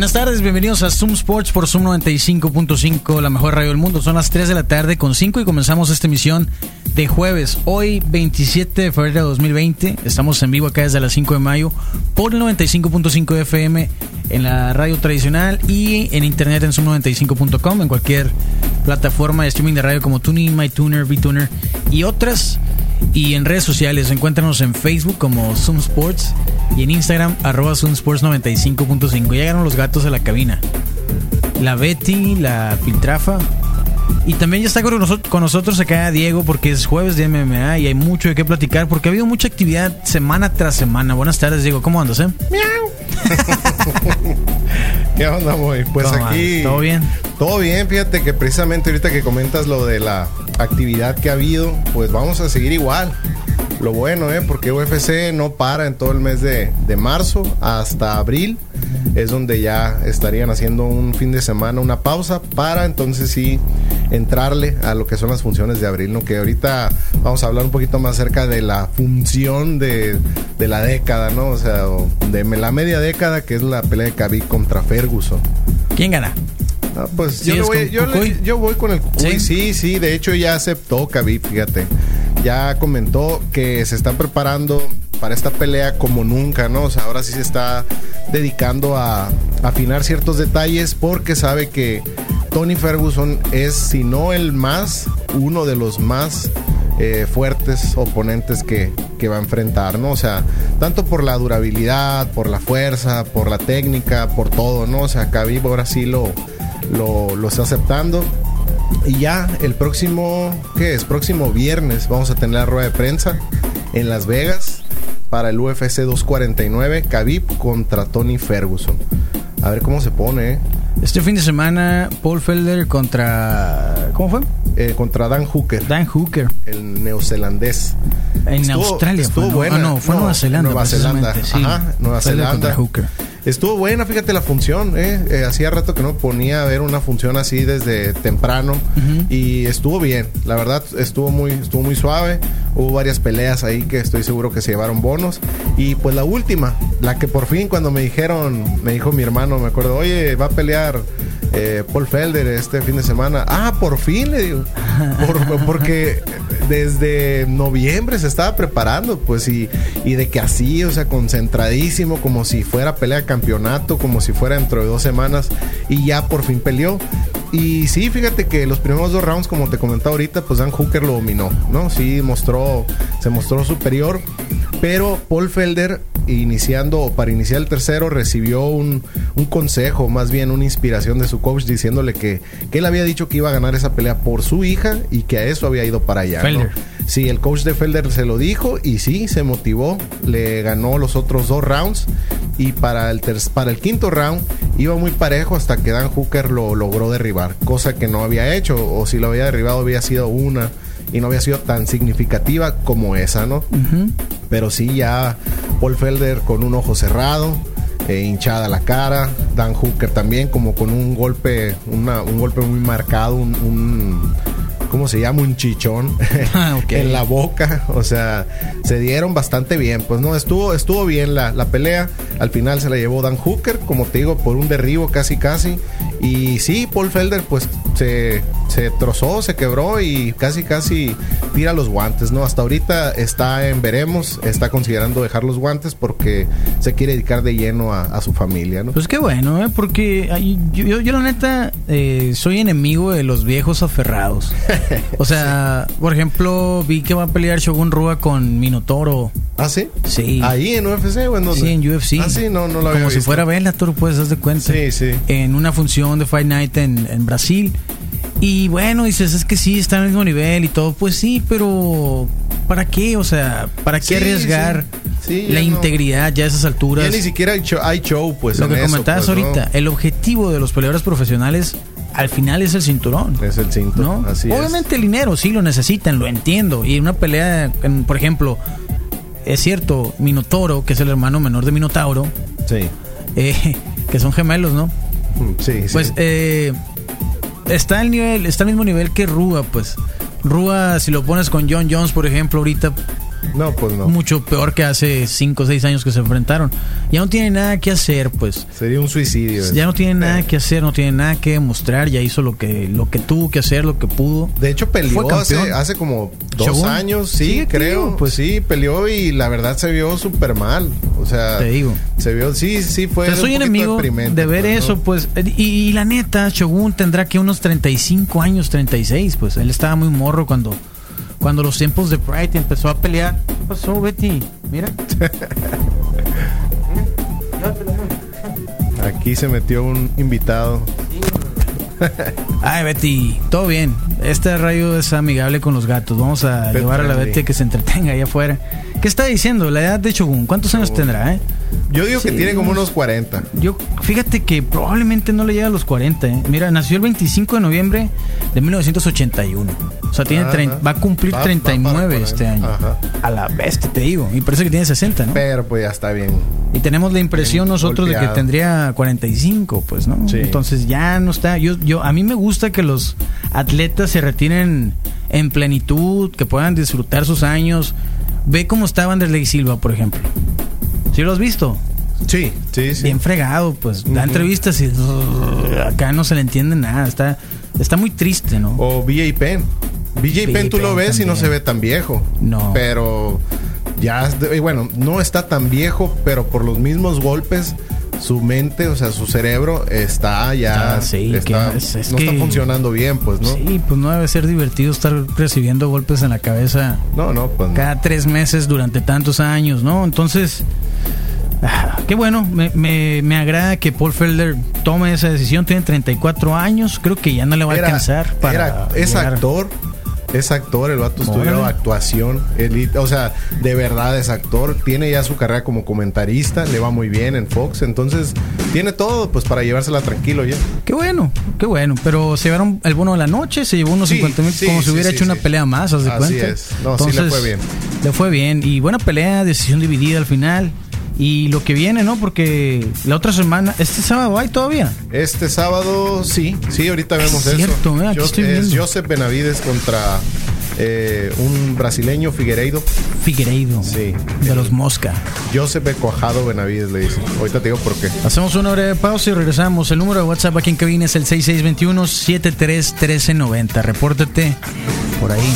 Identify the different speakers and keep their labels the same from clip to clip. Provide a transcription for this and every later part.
Speaker 1: Buenas tardes, bienvenidos a Zoom Sports por Zoom 95.5, la mejor radio del mundo. Son las 3 de la tarde con 5 y comenzamos esta emisión de jueves, hoy 27 de febrero de 2020. Estamos en vivo acá desde las 5 de mayo por el 95.5 FM en la radio tradicional y en internet en zoom95.com, en cualquier plataforma de streaming de radio como TuneIn, MyTuner, VTuner y otras. Y en redes sociales, encuéntranos en Facebook como Zoom Sports y en Instagram arroba Zoom Sports 95.5. Llegaron los gatos a la cabina. La Betty, la Filtrafa. Y también ya está con nosotros, con nosotros acá Diego porque es jueves de MMA y hay mucho de qué platicar porque ha habido mucha actividad semana tras semana. Buenas tardes Diego, ¿cómo andas? Eh?
Speaker 2: ¿Qué onda, boy? Pues aquí.
Speaker 1: ¿Todo bien?
Speaker 2: Todo bien, fíjate que precisamente ahorita que comentas lo de la actividad que ha habido, pues vamos a seguir igual. Lo bueno, ¿eh? Porque UFC no para en todo el mes de, de marzo hasta abril. Es donde ya estarían haciendo un fin de semana, una pausa para entonces sí entrarle a lo que son las funciones de abril, ¿no? Que ahorita vamos a hablar un poquito más acerca de la función de, de la década, ¿no? O sea, de la media década, que es la pelea de Khabib contra Ferguson.
Speaker 1: ¿Quién gana?
Speaker 2: Ah, pues yo, voy,
Speaker 1: con
Speaker 2: yo,
Speaker 1: Cucuy?
Speaker 2: yo voy con el Cucuy.
Speaker 1: ¿Sí?
Speaker 2: ¿Sí? sí, De hecho, ya aceptó Khabib, fíjate. Ya comentó que se está preparando para esta pelea como nunca, ¿no? O sea, ahora sí se está dedicando a afinar ciertos detalles porque sabe que Tony Ferguson es, si no el más, uno de los más eh, fuertes oponentes que, que va a enfrentar, ¿no? O sea, tanto por la durabilidad, por la fuerza, por la técnica, por todo, ¿no? O sea, Khabib ahora sí lo, lo, lo está aceptando. Y ya el próximo, ¿qué es? Próximo viernes vamos a tener la rueda de prensa en Las Vegas para el UFC 249, Khabib contra Tony Ferguson. A ver cómo se pone, ¿eh?
Speaker 1: Este fin de semana, Paul Felder contra. ¿Cómo fue?
Speaker 2: Eh, contra Dan Hooker,
Speaker 1: Dan Hooker.
Speaker 2: el neozelandés.
Speaker 1: En
Speaker 2: Estuvo-
Speaker 1: Australia
Speaker 2: estuvo
Speaker 1: fue. Ah, no, fue
Speaker 2: No,
Speaker 1: Nueva Zelanda.
Speaker 2: Nueva Zelanda.
Speaker 1: sí.
Speaker 2: Ajá, Nueva
Speaker 1: Felder
Speaker 2: Zelanda.
Speaker 1: Hooker.
Speaker 2: Estuvo buena, fíjate la función, ¿eh? Eh, hacía rato que no ponía a ver una función así desde temprano y estuvo bien, la verdad estuvo muy, estuvo muy suave, hubo varias peleas ahí que estoy seguro que se llevaron bonos. Y pues la última, la que por fin cuando me dijeron, me dijo mi hermano, me acuerdo, oye, va a pelear eh, Paul Felder este fin de semana, ah, por fin le digo, Por- porque desde noviembre se estaba preparando, pues, y, y de que así, o sea, concentradísimo, como si fuera pelea de campeonato, como si fuera dentro de dos semanas, y ya por fin peleó. Y sí, fíjate que los primeros dos rounds, como te comentaba ahorita, pues Dan Hooker lo dominó, ¿no? Sí, mostró, se mostró superior, pero Paul Felder, iniciando, o para iniciar el tercero, recibió un, un consejo, más bien una inspiración de su coach, diciéndole que, que él había dicho que iba a ganar esa pelea por su hija y que a eso había ido para allá. ¿no?
Speaker 1: Felder.
Speaker 2: Sí, el coach de Felder se lo dijo y sí, se motivó, le ganó los otros dos rounds y para el, ter- para el quinto round iba muy parejo hasta que Dan Hooker lo logró derribar, cosa que no había hecho o si lo había derribado había sido una y no había sido tan significativa como esa, ¿no?
Speaker 1: Ujú.
Speaker 2: Pero sí ya Paul Felder con un ojo cerrado, eh, hinchada la cara, Dan Hooker también como con un golpe, una- un golpe muy marcado, un, un- ¿cómo se llama? Un chichón
Speaker 1: Ah, ok.
Speaker 2: en la boca. O sea, se dieron bastante bien. Pues no, estuvo, estuvo bien la, la pelea. Al final se la llevó Dan Hooker, como te digo, por un derribo casi casi. Y sí, Paul Felder pues se, se trozó, se quebró y casi casi tira los guantes, ¿no? Hasta ahorita está en veremos, está considerando dejar los guantes porque se quiere dedicar de lleno a, a su familia, ¿no?
Speaker 1: Pues qué bueno, ¿eh? Porque yo, yo, yo la neta eh, soy enemigo de los viejos aferrados. O sea, por ejemplo, vi que va a pelear Shogun Rua con Minotauro.
Speaker 2: ¿Ah, sí?
Speaker 1: Sí.
Speaker 2: Ahí en UFC o en dónde?
Speaker 1: Sí, en UFC.
Speaker 2: Ah, sí, no, no lo había
Speaker 1: Como si fuera Bellator, pues, haz de cuenta.
Speaker 2: Sí, sí.
Speaker 1: En una función de Fight Night en, en Brasil. Y bueno, dices, es que sí, está al mismo nivel y todo. Pues sí, pero ¿para qué? O sea, ¿para qué
Speaker 2: Sí,
Speaker 1: arriesgar
Speaker 2: sí. Sí,
Speaker 1: la
Speaker 2: no.
Speaker 1: integridad ya a esas alturas?
Speaker 2: Ya ni siquiera hay show, hay show, pues.
Speaker 1: Lo
Speaker 2: en
Speaker 1: que
Speaker 2: eso,
Speaker 1: comentabas
Speaker 2: pues, ¿no?
Speaker 1: ahorita, el objetivo de los peleadores profesionales al final es el cinturón.
Speaker 2: Es el cinturón,
Speaker 1: ¿no?
Speaker 2: así
Speaker 1: Obviamente el dinero sí lo necesitan, lo entiendo. Y una pelea, en- por ejemplo, es cierto, Minotoro, que es el hermano menor de Minotauro.
Speaker 2: Sí.
Speaker 1: eh, que son gemelos, ¿no?
Speaker 2: Sí, sí.
Speaker 1: Pues eh, está al nivel, está al mismo nivel que Rúa, pues. Rúa, si lo pones con John Jones, por ejemplo, ahorita
Speaker 2: no, pues no.
Speaker 1: mucho peor que hace 5 o 6 años que se enfrentaron. Ya no tiene nada que hacer, pues.
Speaker 2: Sería un suicidio.
Speaker 1: Ya no tiene nada
Speaker 2: Eh,
Speaker 1: que hacer, no tiene nada que demostrar, ya hizo lo que lo que tuvo que hacer, lo que pudo.
Speaker 2: De hecho, peleó hace, hace como dos
Speaker 1: Shogun.
Speaker 2: años, sí, creo.
Speaker 1: digo,
Speaker 2: Pues sí, peleó y la verdad se vio súper mal. O sea,
Speaker 1: Te digo.
Speaker 2: se vio, sí, sí, fue.
Speaker 1: O sea, soy enemigo de ver
Speaker 2: pues,
Speaker 1: eso,
Speaker 2: ¿no?
Speaker 1: pues. Y, y la neta, Shogun tendrá que unos 35 años, 36, pues. Él estaba muy morro cuando, cuando los tiempos de Pride empezó a pelear. ¿Qué pasó, Betty? Mira.
Speaker 2: Aquí se metió un invitado.
Speaker 1: Ay, Betty, todo bien. Este rayo es amigable con los gatos. Vamos a
Speaker 2: Pet
Speaker 1: llevar a la. Betty a que se entretenga allá afuera. ¿Qué está diciendo? La edad de Shogun. ¿Cuántos años tendrá, eh?
Speaker 2: Yo digo que tiene como
Speaker 1: unos-
Speaker 2: unos 40.
Speaker 1: Yo, fíjate que probablemente no le llega a los 40. ¿eh? Mira, nació el 25 de noviembre de 1981. O sea, tiene trein- va a cumplir
Speaker 2: Va- va
Speaker 1: 39
Speaker 2: para
Speaker 1: este
Speaker 2: 40.
Speaker 1: año.
Speaker 2: Ajá.
Speaker 1: A la bestia, te digo. Y parece que tiene 60, ¿no?
Speaker 2: Pero pues ya está bien.
Speaker 1: Y tenemos la impresión nosotros de que tendría 45, pues, ¿no?
Speaker 2: Sí.
Speaker 1: Entonces ya no está. Yo, yo, a mí me gusta que los atletas se retiren en plenitud, que puedan disfrutar sus años. Ve cómo está Vanderlei Silva, por ejemplo. ¿Sí lo has visto?
Speaker 2: Sí, sí, sí.
Speaker 1: Bien fregado, pues. Da
Speaker 2: Ujú.
Speaker 1: entrevistas y uh, acá no se le entiende nada. Está, está muy triste, ¿no?
Speaker 2: O BJ Penn. BJ
Speaker 1: BJ
Speaker 2: Penn tú lo
Speaker 1: Penn
Speaker 2: ves y no se ve tan viejo.
Speaker 1: No.
Speaker 2: Pero ya, de- bueno, no está tan viejo, pero por los mismos golpes, su mente, o sea, su cerebro está ya.
Speaker 1: Ah, sí,
Speaker 2: está-
Speaker 1: que es- es
Speaker 2: no está funcionando bien, pues, ¿no?
Speaker 1: Sí, pues no debe ser divertido estar recibiendo golpes en la cabeza
Speaker 2: No, no, pues. no.
Speaker 1: cada tres meses durante tantos años, ¿no? Entonces, qué bueno, me, me, me agrada que Paul Felder tome esa decisión, tiene 34 años, creo que ya no le va a alcanzar para...
Speaker 2: era- es
Speaker 1: llegar.
Speaker 2: actor. Es actor, el vato estudió
Speaker 1: Órale.
Speaker 2: actuación. el- o sea, de verdad es actor. Tiene ya su carrera como comentarista. Le va muy bien en Fox. Entonces, tiene todo pues para llevársela tranquilo ya.
Speaker 1: Qué bueno, qué bueno, pero se llevaron el bono de la noche, se llevó unos
Speaker 2: Sí,
Speaker 1: 50 mil,
Speaker 2: sí,
Speaker 1: como si hubiera hecho una pelea más, haz de
Speaker 2: Así
Speaker 1: cuenta.
Speaker 2: es. No, sí le fue bien.
Speaker 1: Le fue bien, y buena pelea, decisión dividida al final. Y lo que viene, ¿no? Porque la otra semana, este sábado hay todavía.
Speaker 2: Este sábado, sí, sí, ahorita vemos
Speaker 1: Es cierto,
Speaker 2: eso.
Speaker 1: eh, aquí
Speaker 2: Yo-
Speaker 1: estoy
Speaker 2: es
Speaker 1: viendo.
Speaker 2: Joseph Benavides contra eh, un brasileño, Figueiredo.
Speaker 1: Figueiredo.
Speaker 2: Sí.
Speaker 1: De los Mosca.
Speaker 2: Joseph Cuajado Benavides le dicen. Ahorita te digo por qué.
Speaker 1: Hacemos una breve pausa y regresamos. El número de WhatsApp aquí en cabina es el 6621-731390. Repórtate por ahí.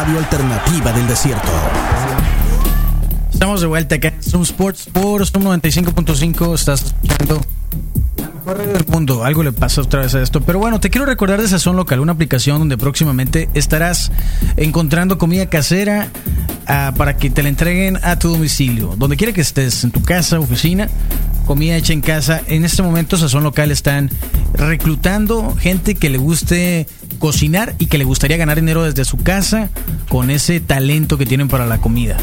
Speaker 3: Radio alternativa del desierto.
Speaker 1: Estamos de vuelta acá en Zoom Sports por Zoom 95.5. Estás escuchando del mundo. Algo le pasa otra vez a esto. Pero bueno, te quiero recordar de Sazón Local, una aplicación donde próximamente estarás encontrando comida casera ah, para que te la entreguen a tu domicilio. Donde quiera que estés, en tu casa, oficina, comida hecha en casa. En este momento Sazón Local están reclutando gente que le guste cocinar y que le gustaría ganar dinero desde su casa con ese talento que tienen para la comida.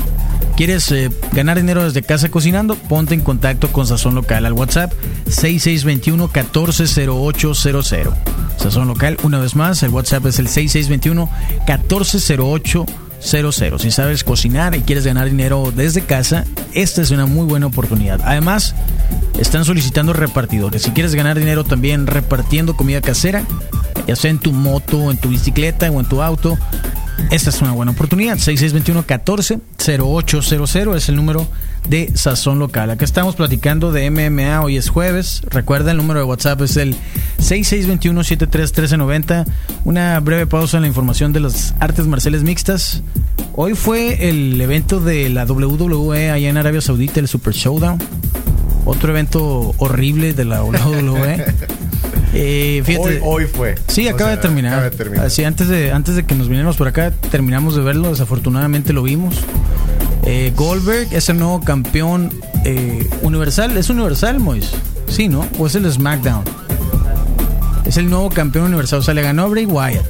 Speaker 1: ¿Quieres eh, ganar dinero desde casa cocinando? Ponte en contacto con Sazón Local al WhatsApp 6621-140800. Sazón Local, una vez más, el WhatsApp es el 6621-140800. Si sabes cocinar y quieres ganar dinero desde casa, esta es una muy buena oportunidad. Además, están solicitando repartidores. Si quieres ganar dinero también repartiendo comida casera, ya sea en tu moto, en tu bicicleta o en tu auto, esta es una buena oportunidad. 6621-140800 es el número de Sazón Local. Acá estamos platicando de MMA. Hoy es jueves. Recuerda, el número de WhatsApp es el 6621-731390. Una breve pausa en la información de las artes marciales mixtas. Hoy fue el evento de la WWE allá en Arabia Saudita, el Super Showdown. Otro evento horrible de la WWE. Eh, fíjate,
Speaker 2: Hoy, hoy fue.
Speaker 1: Sí, acaba,
Speaker 2: sea,
Speaker 1: de terminar.
Speaker 2: acaba de terminar.
Speaker 1: Así, antes de, antes de que nos viniéramos por acá, terminamos de verlo. Desafortunadamente lo vimos. Eh, Goldberg es el nuevo campeón eh, universal. ¿Es universal, Mois? Sí, ¿no? ¿O es el SmackDown? Es el nuevo campeón universal. O sea, le ganó a Bray Wyatt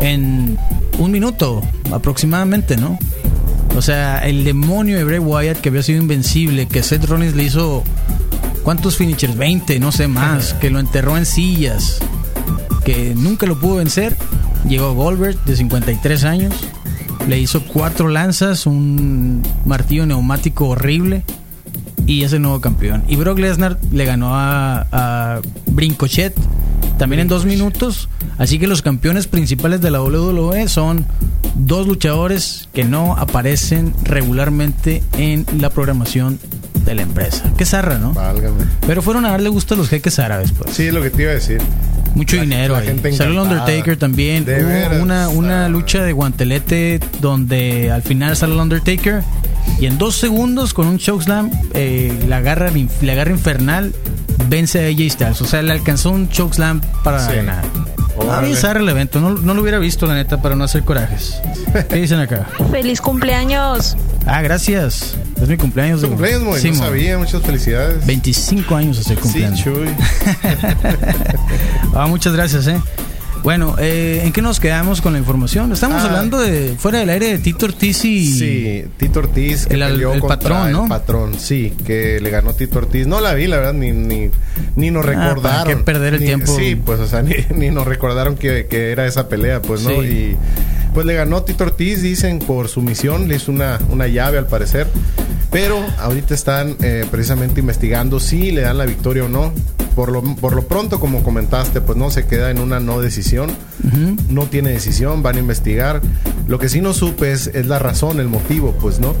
Speaker 1: en un minuto aproximadamente, ¿no? O sea, el demonio de Bray Wyatt que había sido invencible, que Seth Rollins le hizo ¿cuántos finishers? 20, no sé más, que lo enterró en sillas, que nunca lo pudo vencer. Llegó Goldberg de 53 años, le hizo cuatro lanzas, un martillo neumático horrible y es el nuevo campeón. Y Brock Lesnar le ganó a, a Brincochet también en dos minutos. Así que los campeones principales de la WWE son dos luchadores que no aparecen regularmente en la programación de la empresa. Qué zarra, ¿no?
Speaker 2: Válgame.
Speaker 1: Pero fueron a darle gusto a los jeques árabes, pues.
Speaker 2: Sí, es lo que te iba a decir.
Speaker 1: Mucho
Speaker 2: La-
Speaker 1: dinero.
Speaker 2: la
Speaker 1: ahí. Salió el. Undertaker también.
Speaker 2: De
Speaker 1: Hubo
Speaker 2: veras.
Speaker 1: una, una
Speaker 2: Ah.
Speaker 1: lucha de guantelete donde al final sale el Undertaker y en dos segundos con un chokeslam eh, la, garra, la garra infernal vence a AJ Styles. O sea, le alcanzó un chokeslam para
Speaker 2: Sí.
Speaker 1: ganar. Bien zarra el evento. No, no lo hubiera visto, la neta, para no hacer corajes. ¿Qué dicen acá?
Speaker 4: Feliz cumpleaños.
Speaker 1: Ah, gracias. Es mi cumpleaños.
Speaker 2: Tu cumpleaños, Moy.
Speaker 1: Sí,
Speaker 2: no sabía. Muchas felicidades.
Speaker 1: 25 años hace el
Speaker 2: Sí,
Speaker 1: cumpleaños.
Speaker 2: Chuy.
Speaker 1: Ah, muchas gracias, eh. Bueno, eh, ¿en qué nos quedamos con la información? Estamos
Speaker 2: Ah.
Speaker 1: hablando de fuera del aire de Tito Ortiz y
Speaker 2: Sí, Tito Ortiz que
Speaker 1: El-
Speaker 2: peleó
Speaker 1: el patrón, ¿no?
Speaker 2: El patrón, sí, que le ganó Tito Ortiz. No la vi, la verdad, ni, ni, ni nos
Speaker 1: Ah, ¿para
Speaker 2: recordaron.
Speaker 1: qué perder el
Speaker 2: Ni-
Speaker 1: tiempo?
Speaker 2: Sí, pues, o sea, ni, ni nos recordaron que, que era esa pelea, pues, ¿no?
Speaker 1: Sí.
Speaker 2: Y pues le ganó Tito Ortiz, dicen, por sumisión, le hizo una, una llave al parecer. Pero ahorita están eh, precisamente investigando si le dan la victoria o no. Por lo, por lo pronto, como comentaste, pues no se queda en una no decisión. No tiene decisión, van a investigar. Lo que sí no supe es, es la razón, el motivo, pues no.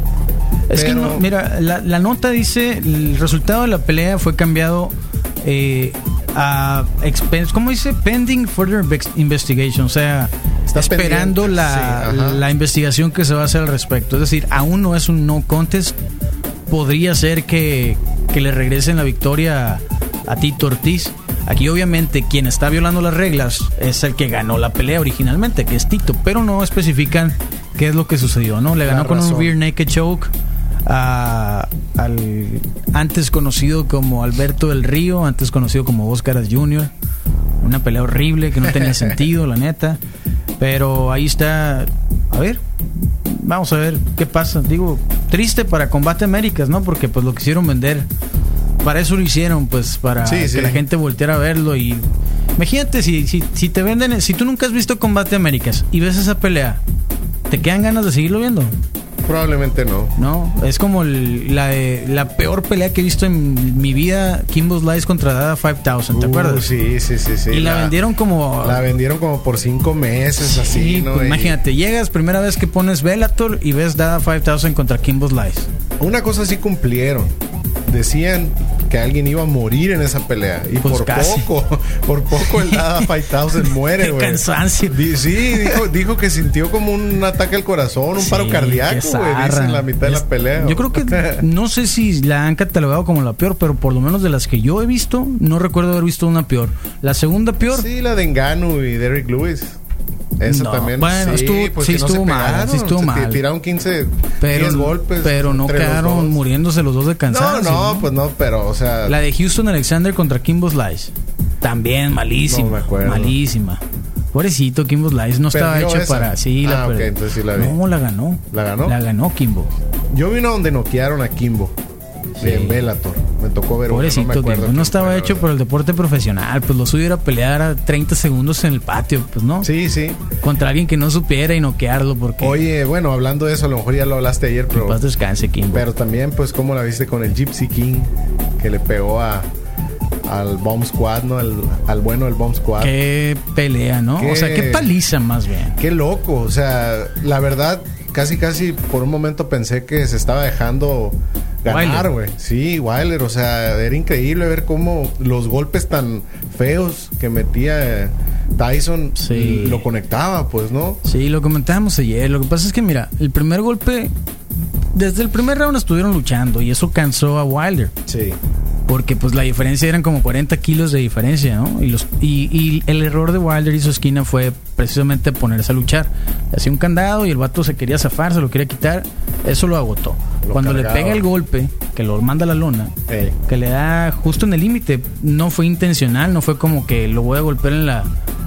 Speaker 1: Es que
Speaker 2: Pero-
Speaker 1: no, mira, la, la nota dice, el resultado de la pelea fue cambiado eh, a expense, ¿cómo dice? Pending further investigation, o sea,
Speaker 2: Está
Speaker 1: esperando la,
Speaker 2: sí,
Speaker 1: la investigación que se va a hacer al respecto. Es decir, aún no es un no contest, podría ser que, que le regresen la victoria a, Tito Ortiz. Aquí obviamente quien está violando las reglas es el que ganó la pelea originalmente, que es Tito, pero no especifican qué es lo que sucedió, ¿no? Le ganó con un rear naked choke a- al antes conocido como Alberto del Río, antes conocido como Oscar Jr. Una pelea horrible que no tenía sentido, la neta. Pero ahí está. A ver, vamos a ver qué pasa. Digo, triste para Combate Américas, ¿no? Porque pues lo quisieron vender. Para eso lo hicieron, pues para
Speaker 2: Sí,
Speaker 1: que
Speaker 2: sí.
Speaker 1: la gente volteara a verlo y imagínate si, si, si te venden, si tú nunca has visto Combate Américas y ves esa pelea, ¿te quedan ganas de seguirlo viendo?
Speaker 2: Probablemente no.
Speaker 1: No, es como el- la, la peor pelea que he visto en mi vida, Kimbo Slice contra Dada 5000, ¿te
Speaker 2: Uh,
Speaker 1: acuerdas?
Speaker 2: Sí, sí, sí, sí.
Speaker 1: y la, vendieron como...
Speaker 2: La vendieron como por cinco meses, así,
Speaker 1: pues imagínate, llegas primera vez que pones Bellator y ves Dada 5000 contra Kimbo Slice.
Speaker 2: Una cosa sí cumplieron. Decían que alguien iba a morir en esa pelea. Y
Speaker 1: Pues
Speaker 2: por
Speaker 1: casi.
Speaker 2: poco, por poco el Dada 5000 muere, güey.
Speaker 1: cansancio.
Speaker 2: Di- Sí, dijo, dijo que sintió como un ataque al corazón, un paro cardíaco, güey. Dice en la mitad de la pelea.
Speaker 1: Yo creo que no sé si la han catalogado como la peor, pero por lo menos de las que yo he visto, no recuerdo haber visto una peor. La segunda peor,
Speaker 2: Sí, la de Engano y Derrick Lewis. Esa
Speaker 1: No,
Speaker 2: también.
Speaker 1: bueno,
Speaker 2: sí,
Speaker 1: estuvo-
Speaker 2: pues
Speaker 1: sí
Speaker 2: que no
Speaker 1: estuvo mal,
Speaker 2: pegaron,
Speaker 1: sí estuvo mal.
Speaker 2: ti- Tiraron 15
Speaker 1: pero,
Speaker 2: 10 golpes.
Speaker 1: pero no
Speaker 2: los
Speaker 1: quedaron
Speaker 2: dos.
Speaker 1: muriéndose los dos de
Speaker 2: No,
Speaker 1: cansancio.
Speaker 2: no, pues no, pero, o sea.
Speaker 1: La de Houston Alexander contra Kimbo Slice. También malísima.
Speaker 2: No me acuerdo.
Speaker 1: Malísima. Pobrecito, Kimbo Slice no estaba
Speaker 2: ¿Perdió
Speaker 1: hecho
Speaker 2: esa?
Speaker 1: para. Sí, la
Speaker 2: Ah, ok,
Speaker 1: perdió.
Speaker 2: entonces sí la vi.
Speaker 1: No, la ganó.
Speaker 2: ¿La ganó?
Speaker 1: La ganó Kimbo.
Speaker 2: Yo vi una donde noquearon a Kimbo.
Speaker 1: Sí.
Speaker 2: En Bellator. Me tocó ver una,
Speaker 1: Pobrecito,
Speaker 2: no me acuerdo.
Speaker 1: No estaba hecho por el deporte profesional. Pues lo suyo era pelear a 30 segundos en el patio. Pues no.
Speaker 2: Sí, sí.
Speaker 1: Contra alguien que no supiera y noquearlo porque.
Speaker 2: Oye, bueno, hablando de eso, a lo mejor ya lo hablaste ayer, pero.
Speaker 1: paz descanse, Kimbo.
Speaker 2: Pero también, pues, ¿cómo la viste con el Gypsy King? Que le pegó a. Al Bomb Squad, ¿no? Al, al bueno del Bomb Squad.
Speaker 1: Qué pelea, ¿no?
Speaker 2: Qué-
Speaker 1: O sea, qué paliza más bien.
Speaker 2: Qué loco, o sea, la verdad, casi casi por un momento pensé que se estaba dejando ganar, güey. Sí, Wilder, o sea, era increíble ver cómo los golpes tan feos que metía eh, Tyson
Speaker 1: Sí.
Speaker 2: lo conectaba, pues, ¿no?
Speaker 1: Sí, lo comentábamos ayer. Lo que pasa es que, mira, el primer golpe, desde el primer round estuvieron luchando y eso cansó a Wilder.
Speaker 2: Sí.
Speaker 1: Porque pues la diferencia eran como 40 kilos de diferencia, ¿no? Y, los, y, y el error de Wilder y su esquina fue precisamente ponerse a luchar. Hacía un candado y el vato se quería zafar, se lo quería quitar. Eso lo agotó.
Speaker 2: Lo
Speaker 1: Cuando le pega el golpe, que lo manda a la lona,
Speaker 2: Ey.
Speaker 1: que le da justo en el límite, no fue intencional, no fue como que lo voy a golpear en la,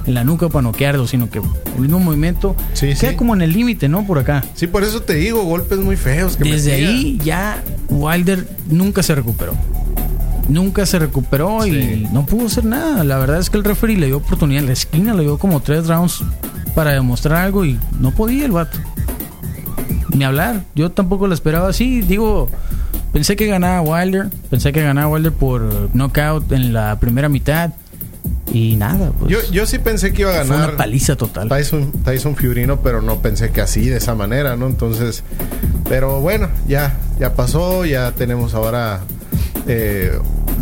Speaker 1: en la nuca para noquearlo, sino que el mismo movimiento
Speaker 2: Sí,
Speaker 1: queda
Speaker 2: sí.
Speaker 1: como en el límite, ¿no? Por acá.
Speaker 2: Sí, por eso te digo, golpes muy feos que
Speaker 1: Desde ahí ya Wilder nunca se recuperó. Nunca se recuperó
Speaker 2: Sí.
Speaker 1: y no pudo hacer nada. La verdad es que el referee le dio oportunidad en la esquina, le dio como tres rounds para demostrar algo y no podía el vato. Ni hablar. Yo tampoco lo esperaba así. Digo, pensé que ganaba Wilder. Pensé que ganaba Wilder por knockout en la primera mitad. Y nada, pues.
Speaker 2: Yo, yo sí pensé que iba a ganar
Speaker 1: una paliza total.
Speaker 2: Tyson, Tyson Fiorino, pero no pensé que así, de esa manera, ¿no? Entonces, pero bueno, ya, ya pasó, ya tenemos ahora eh,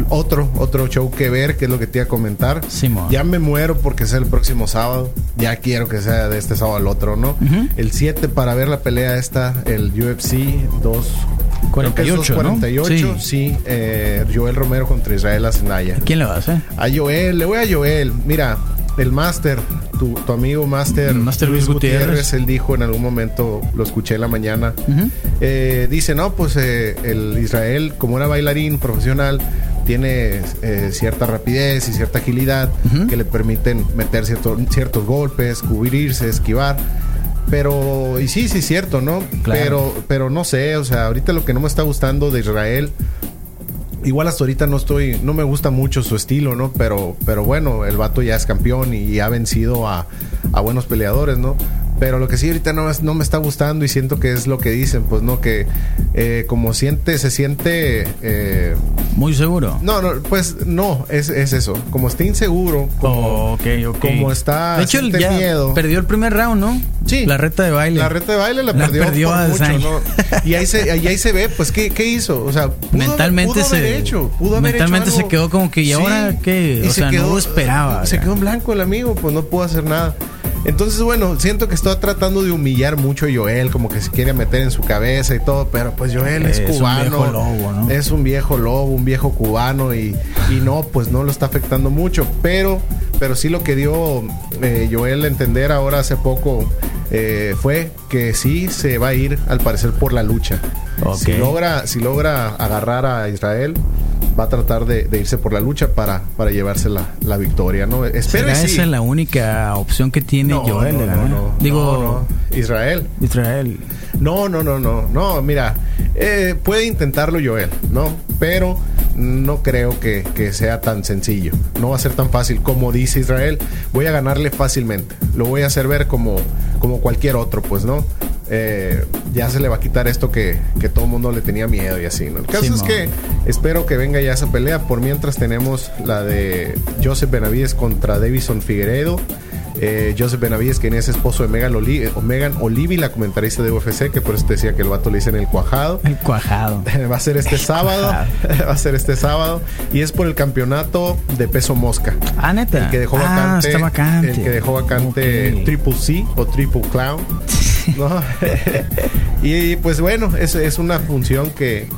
Speaker 2: otro, otro show que ver, que es lo que te iba a comentar.
Speaker 1: Simón.
Speaker 2: Ya me muero porque sea el próximo sábado. Ya quiero que sea de este sábado al otro, ¿no? El 7 para ver la pelea esta, el UFC 2. creo que es
Speaker 1: 48, ¿no?
Speaker 2: 248,
Speaker 1: Sí.
Speaker 2: sí. eh, Joel Romero contra Israel Asenaya.
Speaker 1: ¿Quién le va a hacer?
Speaker 2: A Joel, le voy a Joel. Mira, el Master, tu, tu amigo Master,
Speaker 1: El Master Luis Gutiérrez.
Speaker 2: él dijo en algún momento, lo escuché en la mañana, eh, dice, no, pues eh, el Israel, como era bailarín profesional, tiene eh, cierta rapidez y cierta agilidad que le permiten meter cierto- ciertos golpes, cubrirse, esquivar. Pero, y sí, sí es cierto, ¿no?
Speaker 1: Claro.
Speaker 2: Pero, pero no sé, o sea, ahorita lo que no me está gustando de Israel Igual hasta ahorita no estoy, no me gusta mucho su estilo, ¿no? Pero, pero bueno, el vato ya es campeón y ha vencido a, a buenos peleadores, ¿no? Pero lo que sí ahorita no, no me está gustando y siento que es lo que dicen, pues no, que eh, como siente, se siente... eh,
Speaker 1: Muy seguro.
Speaker 2: no, no, pues no, es, es eso. Como está inseguro, como
Speaker 1: Oh,
Speaker 2: como está-
Speaker 1: De hecho, ya
Speaker 2: miedo.
Speaker 1: perdió el primer round, ¿no?
Speaker 2: Sí.
Speaker 1: La reta de baile.
Speaker 2: la reta de baile la,
Speaker 1: La
Speaker 2: perdió,
Speaker 1: perdió
Speaker 2: por mucho. ¿no? Y ahí se, y ahí se ve, pues, ¿qué, qué hizo? O sea, pudo,
Speaker 1: mentalmente
Speaker 2: pudo haber
Speaker 1: se
Speaker 2: hecho, pudo haber
Speaker 1: mentalmente
Speaker 2: hecho
Speaker 1: se quedó como que y ahora qué
Speaker 2: Y
Speaker 1: o
Speaker 2: se
Speaker 1: sea no lo esperaba
Speaker 2: Se quedó en blanco el amigo, pues no pudo hacer nada. Entonces, bueno, siento que está tratando de humillar mucho a Joel, como que se quiere meter en su cabeza y todo, pero pues Joel es,
Speaker 1: Es un
Speaker 2: cubano.
Speaker 1: viejo lobo, ¿no?
Speaker 2: Es un viejo lobo, un viejo cubano y, y no, pues no lo está afectando mucho, pero, pero sí lo que dio eh, Joel a entender ahora hace poco eh, fue que sí se va a ir, al parecer, por la lucha.
Speaker 1: Ok.
Speaker 2: Si logra, si logra agarrar a Israel, va a tratar de, de irse por la lucha para, para llevarse la, la victoria, ¿no? Espero
Speaker 1: ¿Será
Speaker 2: sí.
Speaker 1: esa la única opción que tiene
Speaker 2: No,
Speaker 1: Joel
Speaker 2: no, no, no,
Speaker 1: Digo,
Speaker 2: no, no. Israel.
Speaker 1: Israel.
Speaker 2: No, no, no, no, no, mira, eh, puede intentarlo Joel, ¿no? Pero no creo que, que sea tan sencillo. No va a ser tan fácil como dice Israel. Voy a ganarle fácilmente. Lo voy a hacer ver como, como cualquier otro, pues, ¿no? Eh, ya se le va a quitar esto que, que todo el mundo le tenía miedo y así, ¿no? El caso
Speaker 1: Sí,
Speaker 2: es que espero que venga ya esa pelea. Por mientras tenemos la de Joseph Benavides contra Davison Figueiredo. Eh, Joseph Benavides, quien es esposo de Megan, Oli- eh, Megan Olivi, la comentarista de UFC, que por eso te decía que el vato le dicen el cuajado.
Speaker 1: El cuajado.
Speaker 2: Va a ser este sábado. Va a ser este sábado. Y es por el campeonato de peso mosca.
Speaker 1: Ah, neta.
Speaker 2: El que dejó
Speaker 1: ah,
Speaker 2: vacante.
Speaker 1: está vacante.
Speaker 2: El que dejó vacante. Triple C o Triple Clown. ¿no? y pues bueno, es, es una función que,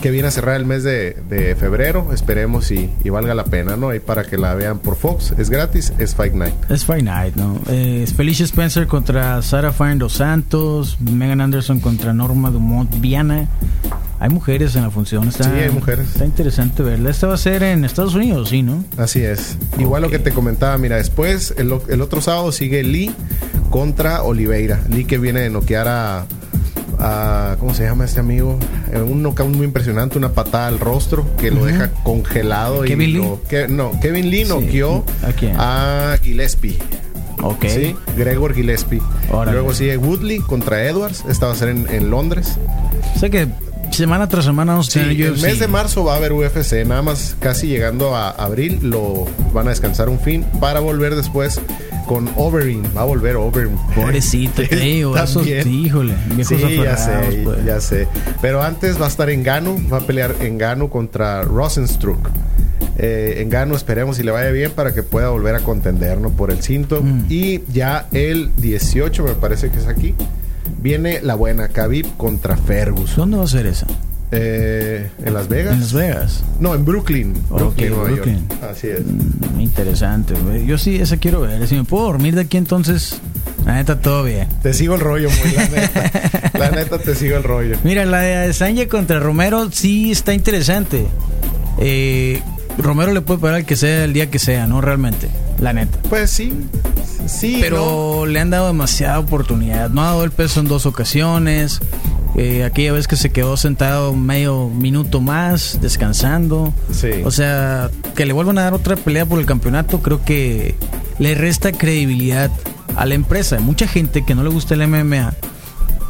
Speaker 2: que viene a cerrar el mes de, de febrero. Esperemos y, y valga la pena, ¿no? Y para que la vean por Fox. Es gratis, es Fight Night.
Speaker 1: Es Fight Night, ¿no? Eh, Es Felicia Spencer contra Sarah Fine dos Santos, Megan Anderson contra Norma Dumont Viana. Hay mujeres en la función. Está,
Speaker 2: Sí, hay mujeres.
Speaker 1: Está interesante verla. Esta va a ser en Estados Unidos, ¿sí, no?
Speaker 2: Así es. Igual lo que te comentaba, mira, después el otro sábado sigue Lee contra Oliveira. Lee que viene de noquear a, a- ¿cómo se llama este amigo? Eh, Un knockout muy impresionante, una patada al rostro que lo deja congelado.
Speaker 1: ¿Kevin
Speaker 2: y
Speaker 1: Lee?
Speaker 2: lo- que- no, Kevin Lee
Speaker 1: Sí.
Speaker 2: noqueó
Speaker 1: ¿A
Speaker 2: Gillespie.
Speaker 1: Ok.
Speaker 2: Sí, Gregor Gillespie.
Speaker 1: Órale.
Speaker 2: Luego sigue Woodley contra Edwards. Esta va a ser en, en Londres.
Speaker 1: O sea que semana tras semana vamos a
Speaker 2: el mes de marzo va a haber UFC, nada más casi llegando a abril lo van a descansar un fin para volver después con Overeem, va a volver Overeem.
Speaker 1: Pobrecito, digo, esos, híjole,
Speaker 2: Sí, ya sé,
Speaker 1: pues.
Speaker 2: ya sé. Pero antes va a estar en Gano, va a pelear en Gano contra Rosenstruck. Eh, en Gano esperemos si le vaya bien para que pueda volver a contender ¿no? por el cinto.
Speaker 1: Mm.
Speaker 2: Y ya el 18 me parece que es aquí. Viene la buena Khabib contra Fergus.
Speaker 1: ¿Dónde va a ser esa?
Speaker 2: Eh, en Las Vegas.
Speaker 1: En Las Vegas.
Speaker 2: No, en Brooklyn.
Speaker 1: Ok,
Speaker 2: Brooklyn, York.
Speaker 1: Brooklyn.
Speaker 2: Así es.
Speaker 1: Mm, interesante, güey. Yo sí, esa quiero ver. Si me puedo dormir de aquí entonces, la neta, todo bien.
Speaker 2: Te sigo el rollo, muy la neta. la neta te sigo el rollo.
Speaker 1: Mira, la de Adesanya contra Romero sí está interesante. Eh, Romero le puede pegar al que sea el día que sea, ¿no? Realmente, la neta.
Speaker 2: Pues sí. Sí,
Speaker 1: Pero le han dado demasiada oportunidad. No ha dado el peso en dos ocasiones. Eh, aquella vez que se quedó sentado medio minuto más, descansando.
Speaker 2: Sí.
Speaker 1: O sea, que le vuelvan a dar otra pelea por el campeonato, creo que le resta credibilidad a la empresa. Mucha gente que no le gusta el MMA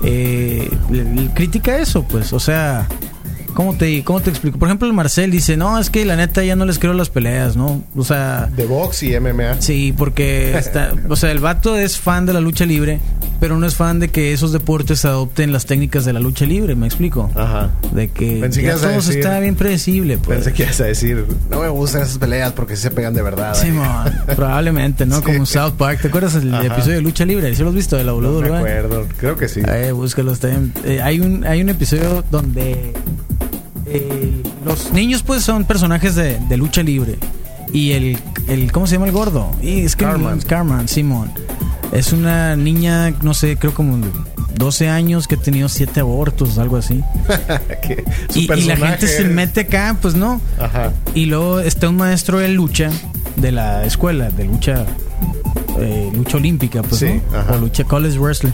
Speaker 1: eh, le- le critica eso, pues. O sea, ¿cómo te, ¿cómo te explico? Por ejemplo, el Marcel dice, no, es que la neta ya no les creo las peleas, ¿no? O sea...
Speaker 2: De box y MMA.
Speaker 1: Sí, porque está, o sea, el vato es fan de la lucha libre, pero no es fan de que esos deportes adopten las técnicas de la lucha libre, ¿me explico?
Speaker 2: Ajá.
Speaker 1: De que
Speaker 2: Pensé que
Speaker 1: ya todo
Speaker 2: decir-
Speaker 1: está bien predecible, pues.
Speaker 2: Pensé que ibas a decir, no me gustan esas peleas porque sí se pegan de verdad.
Speaker 1: Sí,
Speaker 2: ¿eh?".
Speaker 1: mon, probablemente, ¿no?
Speaker 2: Sí.
Speaker 1: Como South Park. ¿Te acuerdas del
Speaker 2: Ajá.
Speaker 1: episodio de lucha libre? ¿Sí lo has visto de la
Speaker 2: No
Speaker 1: WWE?
Speaker 2: me acuerdo. Creo que sí.
Speaker 1: Eh, búscalo, está bien. Eh, hay, un, hay un episodio donde eh, los niños pues son personajes de, de lucha libre. Y el, el, ¿cómo se llama el gordo? Y es que
Speaker 2: Carman.
Speaker 1: Carman, Simón. Es una niña, no sé, creo como de 12 años que ha tenido 7 abortos, algo así. Y, y la gente se mete acá, pues no.
Speaker 2: Ajá.
Speaker 1: Y luego está un maestro de lucha de la escuela, de lucha eh, lucha olímpica, pues,
Speaker 2: Sí,
Speaker 1: ¿no?
Speaker 2: ajá.
Speaker 1: O lucha college wrestling.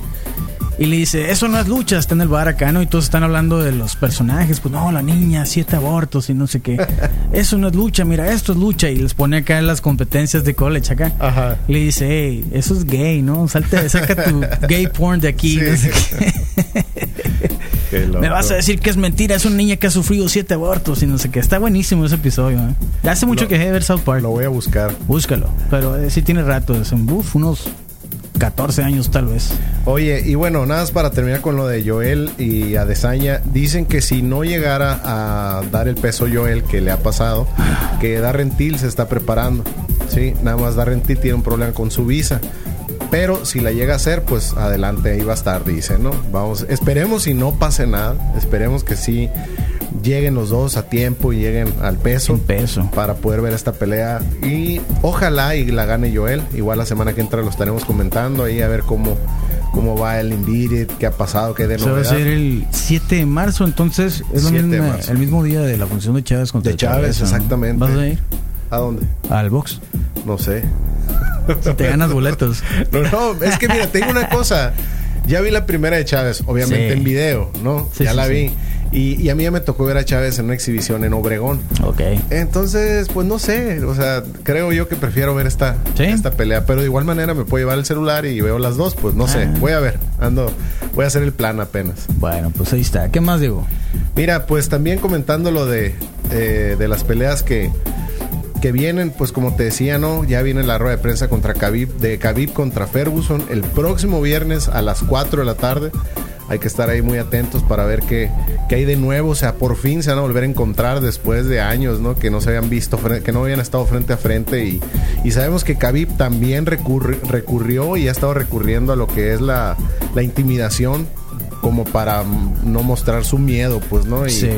Speaker 1: Y le dice, eso no es lucha, está en el bar acá, ¿no? Y todos están hablando de los personajes, pues no, la niña, siete abortos y no sé qué. Eso no es lucha, mira, esto es lucha. Y les pone acá en las competencias de college acá.
Speaker 2: Ajá.
Speaker 1: Y le dice, hey, eso es gay, ¿no? Salte, saca tu gay porn de aquí.
Speaker 2: Sí.
Speaker 1: no sé qué. Me vas a decir que es mentira, es una niña que ha sufrido siete abortos y no sé qué. Está buenísimo ese episodio, ¿eh? Hace mucho
Speaker 2: Lo-
Speaker 1: que dejé de ver South Park.
Speaker 2: Lo voy a buscar.
Speaker 1: Búscalo. Pero eh, sí tiene rato, es un uf, unos 14 años tal vez.
Speaker 2: Oye, y bueno, nada más para terminar con lo de Joel y Adesanya. Dicen que si no llegara a dar el peso Joel que le ha pasado, que Darren Till se está preparando. Sí, nada más Darren Till tiene un problema con su visa. Pero si la llega a hacer, pues adelante ahí va a estar, dice, ¿no? Vamos, esperemos y no pase nada. Esperemos que sí lleguen los dos a tiempo y lleguen al peso
Speaker 1: peso.
Speaker 2: para poder ver esta pelea y ojalá y la gane Joel. Igual la semana que entra lo estaremos comentando ahí a ver cómo, cómo va el Invited, qué ha pasado, qué de
Speaker 1: Se va a
Speaker 2: novedad.
Speaker 1: ser el 7 de marzo, entonces es lo
Speaker 2: 7 de
Speaker 1: mismo- el mismo día de la función de Chávez contra
Speaker 2: De Chávez,
Speaker 1: ¿no?
Speaker 2: exactamente.
Speaker 1: ¿Vas a ir
Speaker 2: ¿A dónde?
Speaker 1: al box?
Speaker 2: No sé.
Speaker 1: Si te ganas boletos.
Speaker 2: No, no, es que mira, tengo una cosa. Ya vi la primera de Chávez, obviamente
Speaker 1: Sí.
Speaker 2: en video, ¿no?
Speaker 1: Sí,
Speaker 2: ya
Speaker 1: sí,
Speaker 2: la vi. Y, y a mí ya me tocó ver a Chávez en una exhibición en Obregón.
Speaker 1: Ok.
Speaker 2: Entonces, pues no sé, o sea, creo yo que prefiero ver esta,
Speaker 1: ¿Sí?
Speaker 2: esta pelea, pero de igual manera me puedo llevar el celular y veo las dos, pues no sé,
Speaker 1: Ah.
Speaker 2: voy a ver, ando, voy a hacer el plan apenas.
Speaker 1: Bueno, pues ahí está. ¿Qué más digo?
Speaker 2: Mira, pues también comentando lo de, eh, de las peleas que, que vienen, pues como te decía, ¿no? Ya viene la rueda de prensa contra Khabib, de Khabib contra Ferguson el próximo viernes a las 4 de la tarde. Hay que estar ahí muy atentos para ver qué, qué hay de nuevo. O sea, por fin se van a volver a encontrar después de años, ¿no? Que no se habían visto, que no habían estado frente a frente. Y, y sabemos que Khabib también recurri- recurrió y ha estado recurriendo a lo que es la, la intimidación como para no mostrar su miedo, pues, ¿no? Y,
Speaker 1: Sí.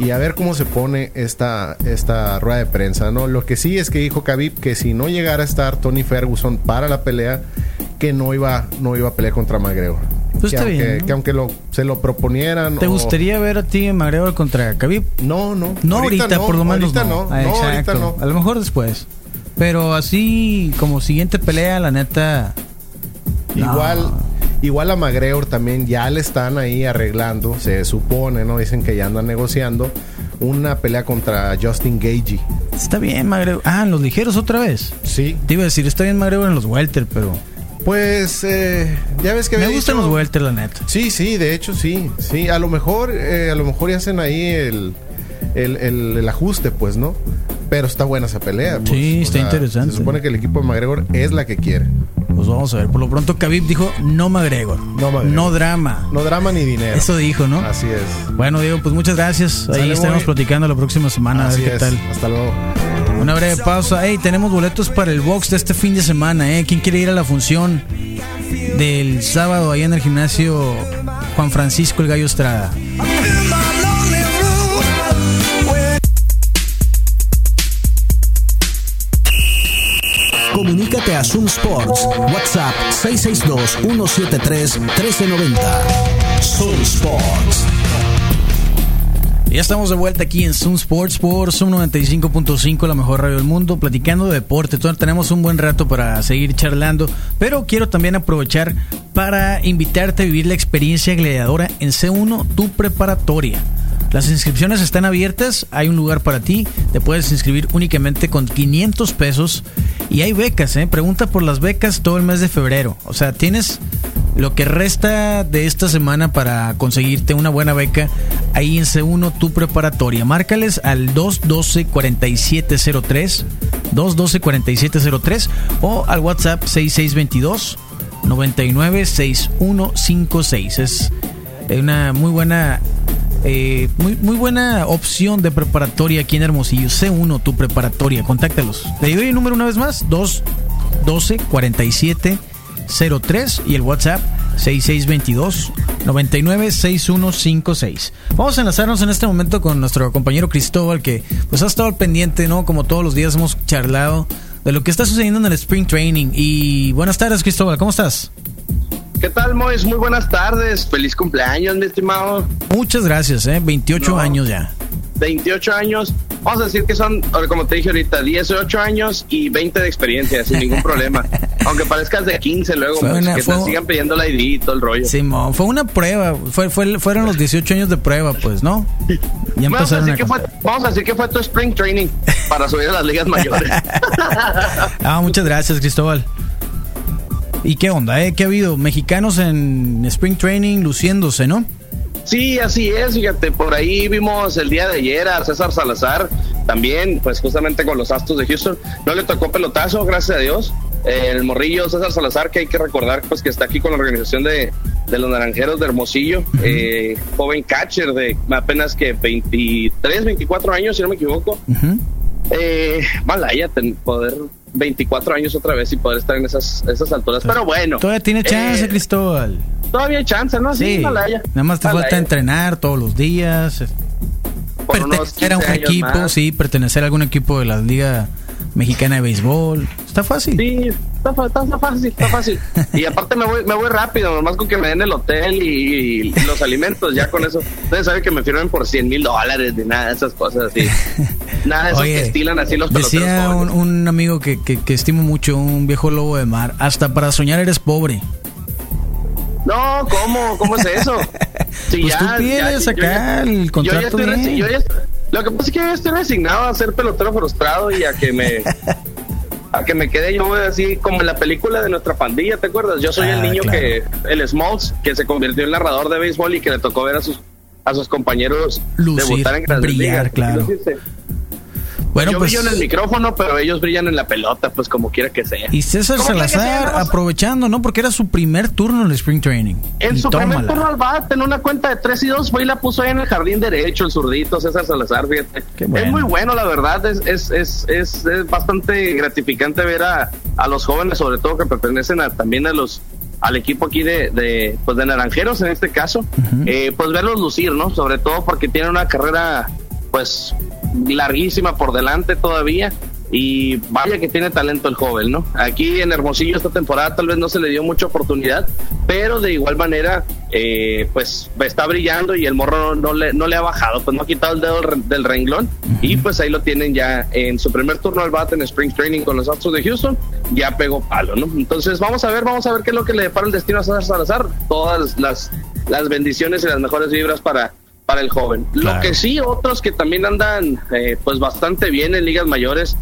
Speaker 2: y a ver cómo se pone esta, esta rueda de prensa, ¿no? Lo que sí es que dijo Khabib que si no llegara a estar Tony Ferguson para la pelea, que no iba, no iba a pelear contra McGregor.
Speaker 1: Pues
Speaker 2: que,
Speaker 1: está
Speaker 2: aunque,
Speaker 1: bien,
Speaker 2: que aunque lo, se lo proponieran.
Speaker 1: ¿Te
Speaker 2: o-
Speaker 1: gustaría ver a ti McGregor contra Khabib?
Speaker 2: No, no.
Speaker 1: No ahorita,
Speaker 2: no,
Speaker 1: por lo menos
Speaker 2: ahorita
Speaker 1: no.
Speaker 2: no.
Speaker 1: Ah,
Speaker 2: ahorita no.
Speaker 1: A lo mejor después. Pero así como siguiente pelea, la neta. no.
Speaker 2: Igual, igual a McGregor también ya le están ahí arreglando, se supone, ¿no? Dicen que ya andan negociando una pelea contra Justin Gagey.
Speaker 1: Está bien, McGregor. Ah, en los ligeros otra vez.
Speaker 2: Sí.
Speaker 1: Te iba a decir, está bien McGregor en los welter, pero.
Speaker 2: Pues eh, ya ves que
Speaker 1: Me gustan
Speaker 2: dicho-
Speaker 1: los welter, la neta.
Speaker 2: Sí, sí, de hecho sí. Sí, a lo mejor, eh, a lo mejor ya hacen ahí el, el, el- el ajuste, pues, ¿no? Pero está buena esa pelea. pues.
Speaker 1: Sí, está interesante.
Speaker 2: Se supone que el equipo de McGregor es la que quiere.
Speaker 1: Pues vamos a ver. Por lo pronto, Khabib dijo no McGregor.
Speaker 2: No McGregor.
Speaker 1: No drama.
Speaker 2: No drama ni dinero.
Speaker 1: Eso dijo, ¿no?
Speaker 2: Así es.
Speaker 1: Bueno, Diego, pues muchas gracias. Ahí
Speaker 2: Sale,
Speaker 1: estaremos platicando la próxima semana a
Speaker 2: Así
Speaker 1: ver qué
Speaker 2: es.
Speaker 1: tal.
Speaker 2: Hasta luego.
Speaker 1: Una breve pausa. Hey, tenemos boletos para el box de este fin de semana, ¿eh? ¿Quién quiere ir a la función del sábado ahí en el gimnasio Juan Francisco el Gallo Estrada?
Speaker 3: Comunícate a Zoom Sports. WhatsApp 662-173-1390. Zoom Sports.
Speaker 1: Ya estamos de vuelta aquí en Zoom Sports por Zoom 95.5, la mejor radio del mundo, platicando de deporte. Tenemos un buen rato para seguir charlando, pero quiero también aprovechar para invitarte a vivir la experiencia gladiadora en C1, tu preparatoria. Las inscripciones están abiertas, hay un lugar para ti, te puedes inscribir únicamente con 500 pesos y hay becas, ¿eh? Pregunta por las becas todo el mes de febrero. O sea, tienes lo que resta de esta semana para conseguirte una buena beca ahí en C1 tu preparatoria. Márcales al 212-4703, 212-4703 o al WhatsApp 6622 996156. Es una muy buena eh, muy, muy buena opción de preparatoria aquí en Hermosillo. C1 tu preparatoria. Contáctalos. Le doy el número una vez más: 212 47 03 y el WhatsApp 6622 996156. Vamos a enlazarnos en este momento con nuestro compañero Cristóbal que pues ha estado al pendiente, ¿no? Como todos los días hemos charlado de lo que está sucediendo en el Spring Training. Y buenas tardes Cristóbal, ¿cómo estás?
Speaker 5: ¿Qué tal, Mois? Muy buenas tardes. Feliz cumpleaños, mi estimado.
Speaker 1: Muchas gracias, ¿eh? 28
Speaker 5: No.
Speaker 1: años ya.
Speaker 5: 28 años. Vamos a decir que son, como te dije ahorita, 18 años y 20 de experiencia, sin ningún problema. Aunque parezcas de 15 luego,
Speaker 1: una-
Speaker 5: que
Speaker 1: fue-
Speaker 5: te sigan pidiendo la ID y todo el rollo.
Speaker 1: Simón, fue una prueba, fue, fue, fueron los 18 años de prueba, pues, ¿no? Ya
Speaker 5: vamos, a decir que fue, vamos a decir que fue tu spring training para subir a las ligas mayores.
Speaker 1: Ah, muchas gracias, Cristóbal. ¿Y qué onda, eh? ¿Qué ha habido? Mexicanos en Spring Training luciéndose, ¿no?
Speaker 5: Sí, así es, fíjate, por ahí vimos el día de ayer a César Salazar, también, pues justamente con los Astros de Houston, no le tocó pelotazo, gracias a Dios, Eh, el morrillo César Salazar, que hay que recordar, pues que está aquí con la organización de, de los Naranjeros de Hermosillo, eh, joven catcher de apenas que 23, 24 años, si no me equivoco,
Speaker 1: Ujú.
Speaker 5: eh, malaya, poder 24 años otra vez y poder estar en esas, esas alturas, pero bueno.
Speaker 1: Todavía tiene chance,
Speaker 5: eh,
Speaker 1: Cristóbal.
Speaker 5: Todavía hay chance, ¿no? Sí,
Speaker 1: Sí,
Speaker 5: malaya.
Speaker 1: nada más te falta entrenar todos los días.
Speaker 5: Unos
Speaker 1: Pertenecer a un
Speaker 5: 15 años
Speaker 1: equipo,
Speaker 5: más.
Speaker 1: sí, pertenecer a algún equipo de la Liga Mexicana de Béisbol. Está fácil.
Speaker 5: Sí, está, está- está fácil, está fácil. Y aparte me voy, me voy rápido, nomás con que me den el hotel y, y los alimentos, ya con eso. Ustedes saben que me firmen por 100 mil dólares ni nada de esas cosas así. Nada de esos que estilan así los peloteros
Speaker 1: decía un, un amigo que, que, que estimo mucho, un viejo lobo de mar, hasta para soñar eres pobre.
Speaker 5: No, ¿cómo? ¿Cómo es eso? Sí,
Speaker 1: pues
Speaker 5: ya,
Speaker 1: tú
Speaker 5: ya, yo
Speaker 1: acá el
Speaker 5: yo ya
Speaker 1: contrato
Speaker 5: estoy yo ya- lo que pasa es que yo estoy resignado a ser pelotero frustrado y a que me a que me quede yo así como en la película de nuestra pandilla, ¿te acuerdas? Yo soy
Speaker 1: Ah,
Speaker 5: el niño
Speaker 1: claro.
Speaker 5: que el Smalls que se convirtió en narrador de béisbol y que le tocó ver a sus a sus compañeros
Speaker 1: Lucir,
Speaker 5: debutar en grandes
Speaker 1: brillar,
Speaker 5: ligas.
Speaker 1: claro. Bueno,
Speaker 5: yo
Speaker 1: pues.
Speaker 5: brillo en el micrófono, pero ellos brillan en la pelota, pues como quiera que sea.
Speaker 1: Y César Salazar aprovechando, ¿no? Porque era su primer turno en el Spring Training.
Speaker 5: En
Speaker 1: Y
Speaker 5: su primer
Speaker 1: tómala.
Speaker 5: turno al bate, en una cuenta de 3 y 2, fue y la puso ahí en el jardín derecho, el zurdito César Salazar, fíjate.
Speaker 1: Qué bueno.
Speaker 5: Es muy bueno, la verdad, es, es, es, es, es bastante gratificante ver a, a los jóvenes, sobre todo que pertenecen a, también a los al equipo aquí de, de, pues de Naranjeros en este caso, eh, pues verlos lucir, ¿no? Sobre todo porque tienen una carrera pues larguísima por delante todavía. Y vaya que tiene talento el joven, ¿no? Aquí en Hermosillo esta temporada tal vez no se le dio mucha oportunidad, pero de igual manera eh, pues está brillando y el morro no le, no le ha bajado, pues no ha quitado el dedo del renglón. Y pues ahí lo tienen ya en su primer turno al bate en Spring Training con los Astros de Houston, ya pegó palo, ¿no? Entonces vamos a ver, vamos a ver qué es lo que le depara el destino a César Salazar, todas las, las bendiciones y las mejores vibras para para el joven.
Speaker 1: Claro.
Speaker 5: Lo que sí, otros que también andan eh, pues bastante bien en ligas mayores,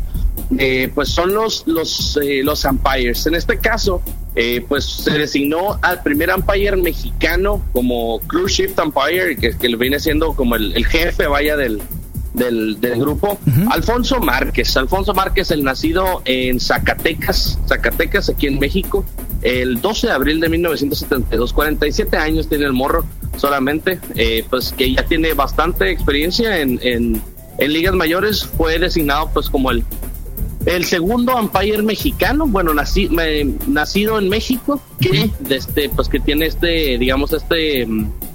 Speaker 5: eh, pues son los los eh, los umpires. En este caso, eh, pues se designó al primer umpire mexicano como cruise shift umpire, que, que viene siendo como el, el jefe, vaya, del, del, del grupo, Alfonso Márquez. Alfonso Márquez, el nacido en Zacatecas, Zacatecas, aquí en México, el 12 de abril de 1972, 47 años tiene el morro solamente, eh, pues que ya tiene bastante experiencia en, en, en ligas mayores, fue designado pues como el el segundo umpire mexicano, bueno, nací, nacido en México, que este, pues que tiene este, digamos, este,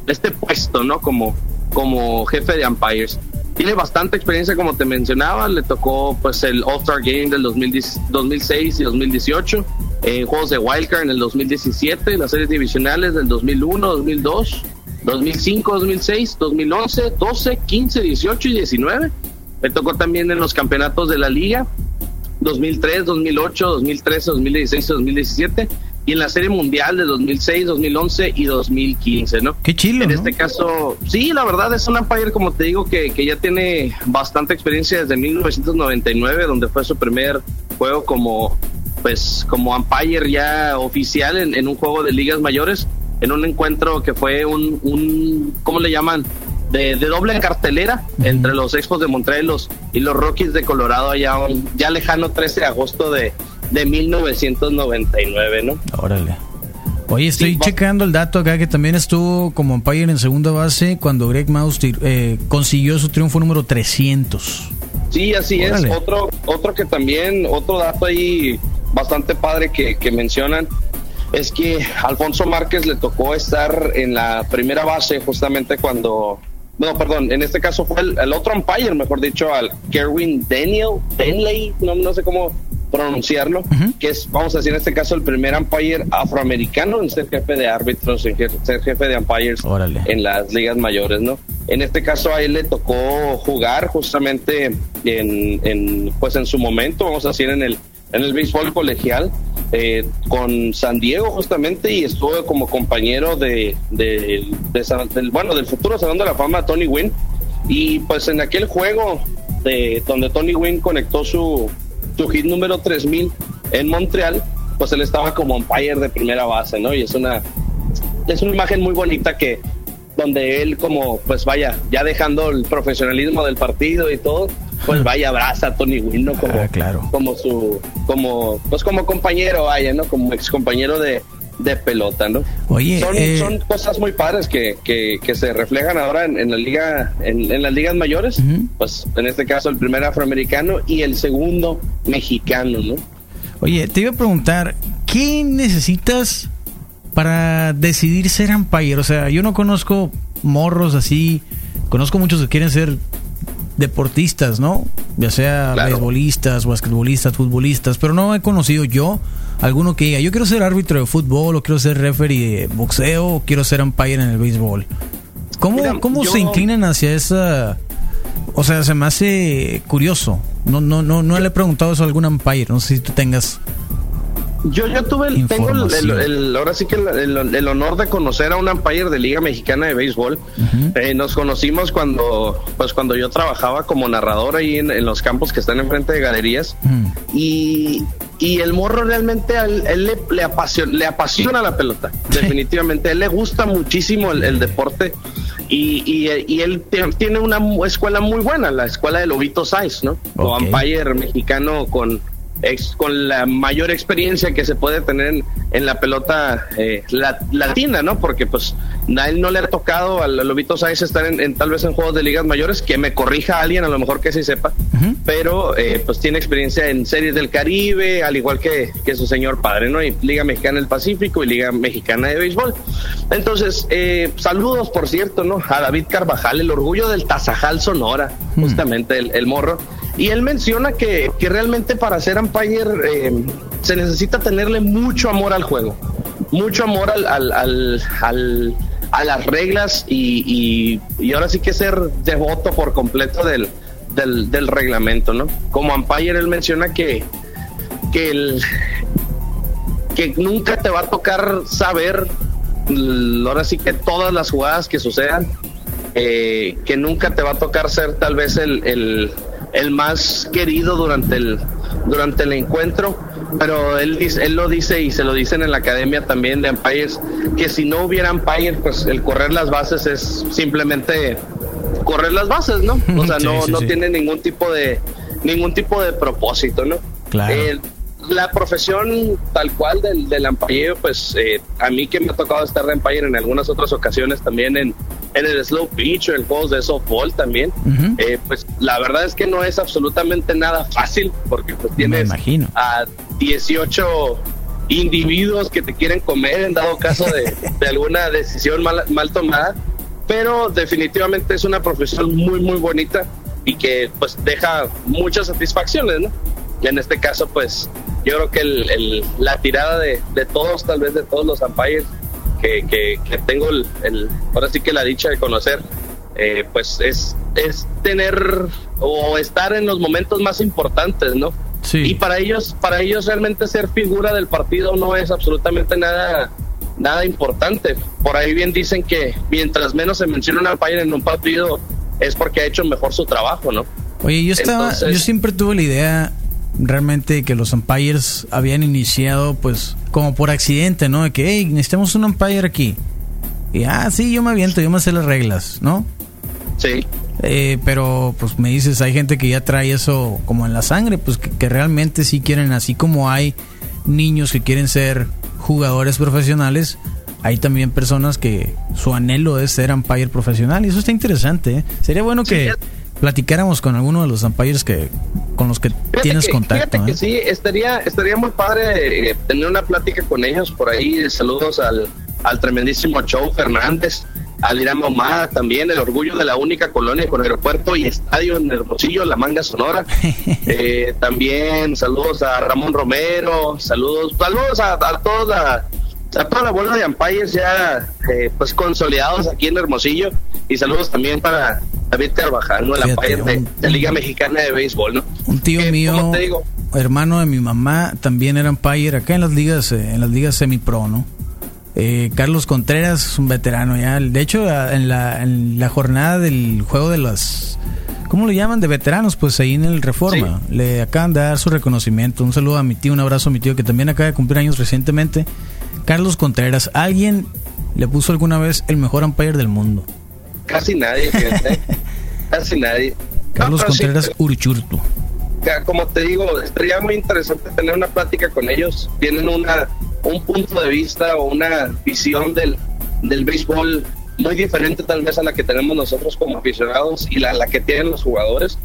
Speaker 5: este puesto, ¿no? Como, como jefe de umpires. Tiene bastante experiencia, como te mencionaba, le tocó pues el All-Star Game del 2010 2006 y 2018, en juegos de Wildcard en el 2017, las series divisionales del 2001, 2002, 2005, 2006, 2011, 12, 15, 18 y 19. Me tocó también en los campeonatos de la liga, 2003, 2008, 2013, 2016 y 2017 y en la Serie Mundial de 2006, 2011 y 2015, ¿no?
Speaker 1: Qué chilo,
Speaker 5: En
Speaker 1: ¿no?
Speaker 5: este caso, sí, la verdad es un umpire, como te digo, que, que ya tiene bastante experiencia desde 1999, donde fue su primer juego como, pues, como umpire ya oficial en, en un juego de ligas mayores, en un encuentro que fue un, un ¿cómo le llaman? De, de doble cartelera entre los Expos de Montreal y los, y los Rockies de Colorado, allá un ya lejano 13 de agosto de, de 1999, ¿no?
Speaker 1: Órale. Oye, estoy
Speaker 5: Sí,
Speaker 1: checando el dato acá que también estuvo como umpire en segunda base cuando Greg Maus eh, consiguió su triunfo número 300.
Speaker 5: Sí, así
Speaker 1: Órale.
Speaker 5: es. Otro, otro que también, otro dato ahí bastante padre que, que mencionan es que Alfonso Márquez le tocó estar en la primera base justamente cuando, no, perdón, en este caso fue el, el otro umpire, mejor dicho, al Kerwin Daniel, Denley, no, no sé cómo pronunciarlo, que es, vamos a decir en este caso, el primer umpire afroamericano en ser jefe de árbitros, en je- ser jefe de umpires
Speaker 1: Órale.
Speaker 5: en las ligas mayores, ¿no? En este caso a él le tocó jugar justamente en, en pues en su momento, vamos a decir en el en el béisbol colegial eh, con San Diego justamente y estuvo como compañero de, de, de San- del bueno del futuro Salón de la Fama Tony Wynn y pues en aquel juego de donde Tony Wynn conectó su su hit número 3000 en Montreal pues él estaba como umpire de primera base, ¿no? Y es una es una imagen muy bonita que donde él como pues vaya ya dejando el profesionalismo del partido y todo pues vaya abraza a Tony como
Speaker 1: Ah, claro.
Speaker 5: como su como pues como compañero vaya no como ex compañero de, de pelota no
Speaker 1: Oye,
Speaker 5: son,
Speaker 1: eh,
Speaker 5: son cosas muy padres que, que, que se reflejan ahora en, en la liga en, en las ligas mayores. Pues en este caso el primer afroamericano y el segundo mexicano no
Speaker 1: Oye, te iba a preguntar, ¿qué necesitas para decidir ser umpire? O sea, yo no conozco morros así, conozco muchos que quieren ser deportistas, ¿no? Ya sea
Speaker 5: Claro.
Speaker 1: beisbolistas, basquetbolistas, futbolistas, pero no he conocido yo alguno que diga, yo quiero ser árbitro de fútbol, o quiero ser referee de boxeo, o quiero ser umpire en el béisbol. ¿Cómo,
Speaker 5: Mira,
Speaker 1: cómo
Speaker 5: yo-
Speaker 1: se inclinan hacia esa... O sea, se me hace curioso. No, no, no, no le he preguntado eso a algún umpire. No sé si tú tengas
Speaker 5: Yo, yo tuve el, tengo el, el-
Speaker 1: Información.
Speaker 5: el- ahora sí que el, honor de conocer a un umpire de Liga Mexicana de Béisbol. Eh, nos conocimos cuando, pues cuando yo trabajaba como narrador ahí en, en los campos que están enfrente de galerías. Y, y el morro realmente a él, él le, le apasiona, le apasiona la pelota, definitivamente. A él le gusta muchísimo el, el deporte y, y- y él tiene una escuela muy buena, la escuela de Lobito Saiz, ¿no? O umpire mexicano con, ex- con la mayor experiencia que se puede tener en, en la pelota eh, la- latina, ¿no? Porque pues a él no le ha tocado al Lobito Saiz estar en, en- tal vez en juegos de ligas mayores, que me corrija alguien a lo mejor que sí sepa,
Speaker 1: Ujú.
Speaker 5: pero eh, pues tiene experiencia en series del Caribe, al igual que, que su señor padre, ¿no? Y Liga Mexicana del Pacífico y Liga Mexicana de Béisbol. Entonces, eh, saludos, por cierto, ¿no? A David Carvajal, el orgullo del Tazajal Sonora, justamente el, el morro. Y él menciona que, que realmente para ser umpire eh, se necesita tenerle mucho amor al juego, mucho amor al, al, al, a las reglas y, y, ahora sí que ser devoto por completo del, del, reglamento, ¿no? Como umpire él menciona que, que el, que nunca te va a tocar saber l- ahora sí que todas las jugadas que sucedan eh, que nunca te va a tocar ser tal vez el, el, el más querido durante el durante el encuentro pero él dice, él lo dice y se lo dicen en la academia también de umpires que si no hubiera umpire pues el correr las bases es simplemente correr las bases no o sea
Speaker 1: Sí,
Speaker 5: no
Speaker 1: sí,
Speaker 5: no
Speaker 1: sí.
Speaker 5: tiene ningún tipo de ningún tipo de propósito no
Speaker 1: Claro.
Speaker 5: Eh, la profesión tal cual del, del umpire, pues eh, a mí que me ha tocado estar de umpire en algunas otras ocasiones también en, en el slow pitch o en juegos de softball también,
Speaker 1: Ujú.
Speaker 5: eh, pues la verdad es que no es absolutamente nada fácil porque pues tienes
Speaker 1: imagino.
Speaker 5: a 18 individuos que te quieren comer en dado caso de, de alguna decisión mal, mal tomada, pero definitivamente es una profesión muy muy bonita y que pues deja muchas satisfacciones, ¿no? En este caso pues yo creo que el, el- la tirada de, de todos, tal vez de todos los umpires que, que, que tengo el, el- ahora sí que la dicha de conocer, eh, pues es, es tener o estar en los momentos más importantes, ¿no?
Speaker 1: Sí.
Speaker 5: Y para ellos, para ellos realmente ser figura del partido no es absolutamente nada, nada importante. Por ahí bien dicen que mientras menos se menciona un umpire en un partido es porque ha hecho mejor su trabajo, ¿no?
Speaker 1: Oye, yo estaba,
Speaker 5: Entonces-
Speaker 1: yo siempre tuve la idea realmente que los umpires habían iniciado pues como por accidente, ¿no? De que, hey, necesitamos un umpire aquí. Y, ah, sí, yo me aviento, yo me sé las reglas, ¿no?
Speaker 5: Sí.
Speaker 1: Eh, pero pues me dices, hay gente que ya trae eso como en la sangre, pues que, que realmente sí quieren, así como hay niños que quieren ser jugadores profesionales, hay también personas que su anhelo es ser umpire profesional y eso está interesante. ¿eh? Sería bueno
Speaker 5: Sí,
Speaker 1: que platicáramos con alguno de los umpires que con los que
Speaker 5: Fíjate
Speaker 1: tienes
Speaker 5: que-
Speaker 1: contacto.
Speaker 5: Fíjate que
Speaker 1: ¿eh?
Speaker 5: sí, estaría, estaría muy padre eh, tener una plática con ellos por ahí. Saludos al, al tremendísimo Joe Fernández, al Irán Ahumada también, el orgullo de la única colonia con aeropuerto y estadio en Hermosillo, La Manga Sonora. Eh, también saludos a Ramón Romero, saludos, saludos a, a toda la, a toda la bola de umpires ya eh, pues consolidados aquí en Hermosillo y saludos también para David Carvajal, ¿no?
Speaker 1: Fíjate,
Speaker 5: umpire de,
Speaker 1: un-
Speaker 5: de Liga Mexicana de Béisbol, ¿no?
Speaker 1: Un tío mío,
Speaker 5: te digo,
Speaker 1: hermano de mi mamá, también era umpire acá en las ligas, eh, en las ligas semi-pro, ¿no? Eh, Carlos Contreras es un veterano ya. De hecho, en la, en la jornada del juego de las... ¿Cómo le llaman? De veteranos, pues ahí en el Reforma. Le acaban de dar su reconocimiento. Un saludo a mi tío, un abrazo a mi tío que también acaba de cumplir años recientemente. Carlos Contreras, ¿alguien le puso alguna vez el mejor umpire del mundo?
Speaker 5: Casi nadie, fíjate. casi nadie.
Speaker 1: Carlos
Speaker 5: No, sí,
Speaker 1: Contreras.
Speaker 5: Ya, como te digo, estaría muy interesante tener una plática con ellos. Tienen una un punto de vista o una visión del, del béisbol muy diferente tal vez a la que tenemos nosotros como aficionados y la, la que tienen los jugadores.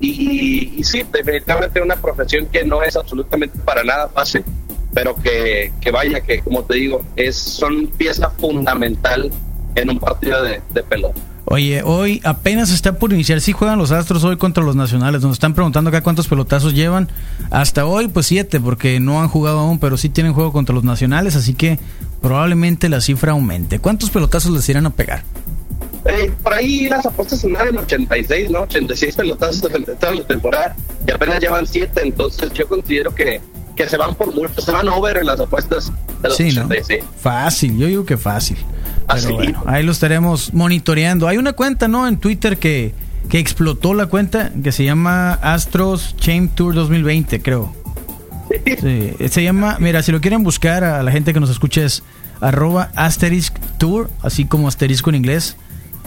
Speaker 5: Y, y sí, definitivamente una profesión que no es absolutamente para nada fácil, pero que, que vaya, que como te digo, es son pieza fundamental en un partido de, de pelota.
Speaker 1: Oye, hoy apenas está por iniciar. Sí juegan los Astros hoy contra los Nacionales. Nos están preguntando acá cuántos pelotazos llevan. Hasta hoy, pues siete, porque no han jugado aún, pero sí tienen juego contra los Nacionales, así que probablemente la cifra aumente. ¿Cuántos pelotazos les irán a pegar?
Speaker 5: Eh, por ahí las apuestas andan en 86, ¿no? 86 pelotazos toda la temporada y apenas llevan 7, entonces yo considero que, que se van por mucho, se van over en las apuestas de los
Speaker 1: Sí, ¿no?
Speaker 5: 80, sí.
Speaker 1: Fácil, yo digo que fácil. Pero
Speaker 5: Así.
Speaker 1: bueno, ahí lo estaremos monitoreando. Hay una cuenta, ¿no? En Twitter que, que explotó la cuenta que se llama Astros Chain Tour 2020, creo. Sí, se llama, mira, si lo quieren buscar a la gente que nos escucha es arroba asterisk tour, así como asterisco en inglés.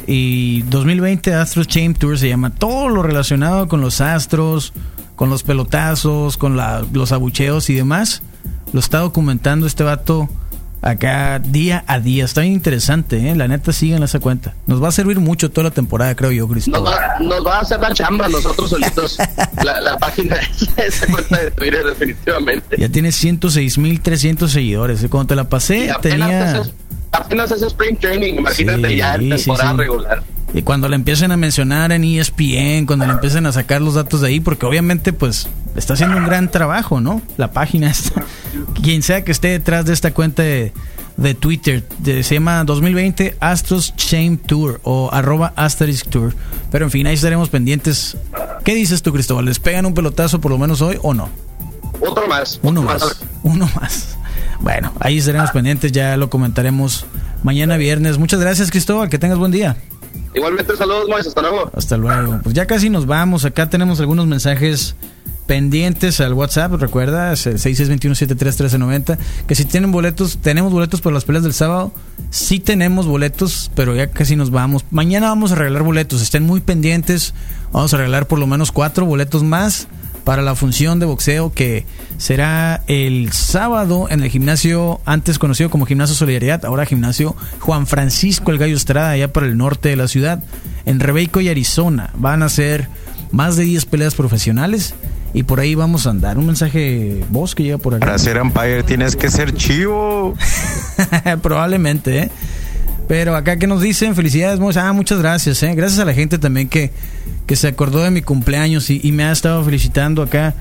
Speaker 1: Y 2020 Astros Chain Tour se llama todo lo relacionado con los astros, con los pelotazos, con la- los abucheos y demás. Lo está documentando este vato acá día a día. Está bien interesante, ¿eh? La neta, sigan esa cuenta. Nos va a servir mucho toda la temporada, creo yo,
Speaker 5: Nos
Speaker 1: Cristóbal.
Speaker 5: va, nos va a hacer la chamba nosotros solitos. la, la página esa, esa cuenta de Twitter, definitivamente.
Speaker 1: Ya tiene 106.300 seguidores. Cuando te la pasé,
Speaker 5: apenas,
Speaker 1: tenía...
Speaker 5: apenas es Spring Training, imagínate
Speaker 1: Sí,
Speaker 5: ya en
Speaker 1: sí,
Speaker 5: temporada
Speaker 1: sí.
Speaker 5: regular.
Speaker 1: Y cuando le empiecen a mencionar en ESPN, cuando le empiecen a sacar los datos de ahí, porque obviamente pues está haciendo un gran trabajo, ¿no? La página está. Quien sea que esté detrás de esta cuenta de, de Twitter, de- se llama 2020 Astros Shame Tour o arroba asterisk tour. Pero en fin, ahí estaremos pendientes. ¿Qué dices tú, Cristóbal? ¿Les pegan un pelotazo por lo menos hoy o no?
Speaker 5: Otro más.
Speaker 1: Uno
Speaker 5: otro
Speaker 1: más. Uno más. Bueno, ahí estaremos pendientes, ya lo comentaremos mañana viernes. Muchas gracias, Cristóbal, que tengas buen día.
Speaker 5: Igualmente, saludos, Moisés. Hasta luego.
Speaker 1: Hasta luego. Pues ya casi nos vamos. Acá tenemos algunos mensajes pendientes al WhatsApp. Recuerda, es el 6621-731390. Que si tienen boletos, tenemos boletos para las peleas del sábado. Sí tenemos boletos, pero ya casi nos vamos. Mañana vamos a regalar boletos. Estén muy pendientes. Vamos a regalar por lo menos cuatro boletos más para la función de boxeo que será el sábado en el gimnasio antes conocido como Gimnasio Solidaridad, ahora gimnasio Juan Francisco el Gallo Estrada, allá por el norte de la ciudad, en Rebeco y Arizona. Van a ser más de 10 peleas profesionales y por ahí vamos a andar. Un mensaje vos que llega por acá.
Speaker 6: Para ser umpire tienes que ser chivo.
Speaker 1: Probablemente, ¿eh? Pero acá que nos dicen, felicidades. Ah, muchas gracias, ¿eh? Gracias a la gente también que, que se acordó de mi cumpleaños y, me ha estado felicitando acá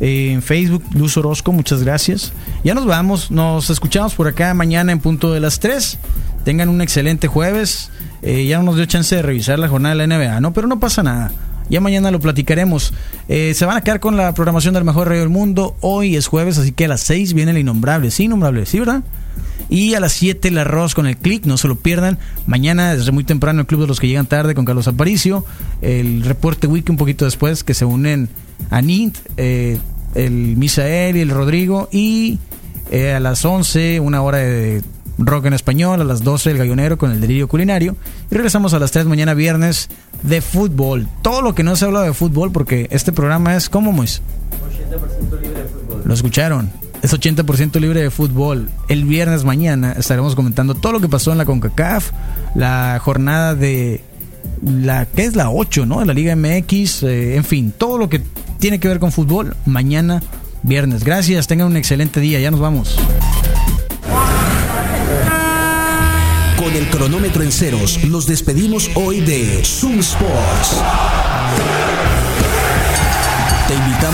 Speaker 1: eh, en Facebook. Luz Orozco, muchas gracias. Ya nos vamos, nos escuchamos por acá mañana en punto de las 3. Tengan un excelente jueves. Eh, ya no nos dio chance de revisar la jornada de la NBA, ¿no? Pero no pasa nada. Ya mañana lo platicaremos. Eh, se van a quedar con la programación del mejor radio del mundo. Hoy es jueves, así que a las 6 viene el innombrable. Sí, innombrable, ¿sí, verdad? Y a las 7 el arroz con el click, no se lo pierdan. Mañana, desde muy temprano, el Club de los que llegan tarde con Carlos Aparicio. El reporte wiki un poquito después, que se unen a Nint, eh, el Misael y el Rodrigo. Y eh, a las 11, una hora de rock en español. A las 12, el gallonero con el delirio culinario. Y regresamos a las 3 mañana viernes de fútbol. Todo lo que no se habla de fútbol, porque este programa es como Mois. Lo escucharon. Es 80% libre de fútbol. El viernes mañana estaremos comentando todo lo que pasó en la CONCACAF, la jornada de la que es la 8, ¿no? De la Liga MX, eh, en fin, todo lo que tiene que ver con fútbol mañana viernes. Gracias, tengan un excelente día, ya nos vamos.
Speaker 3: Con el cronómetro en ceros, nos despedimos hoy de Zoom Sports.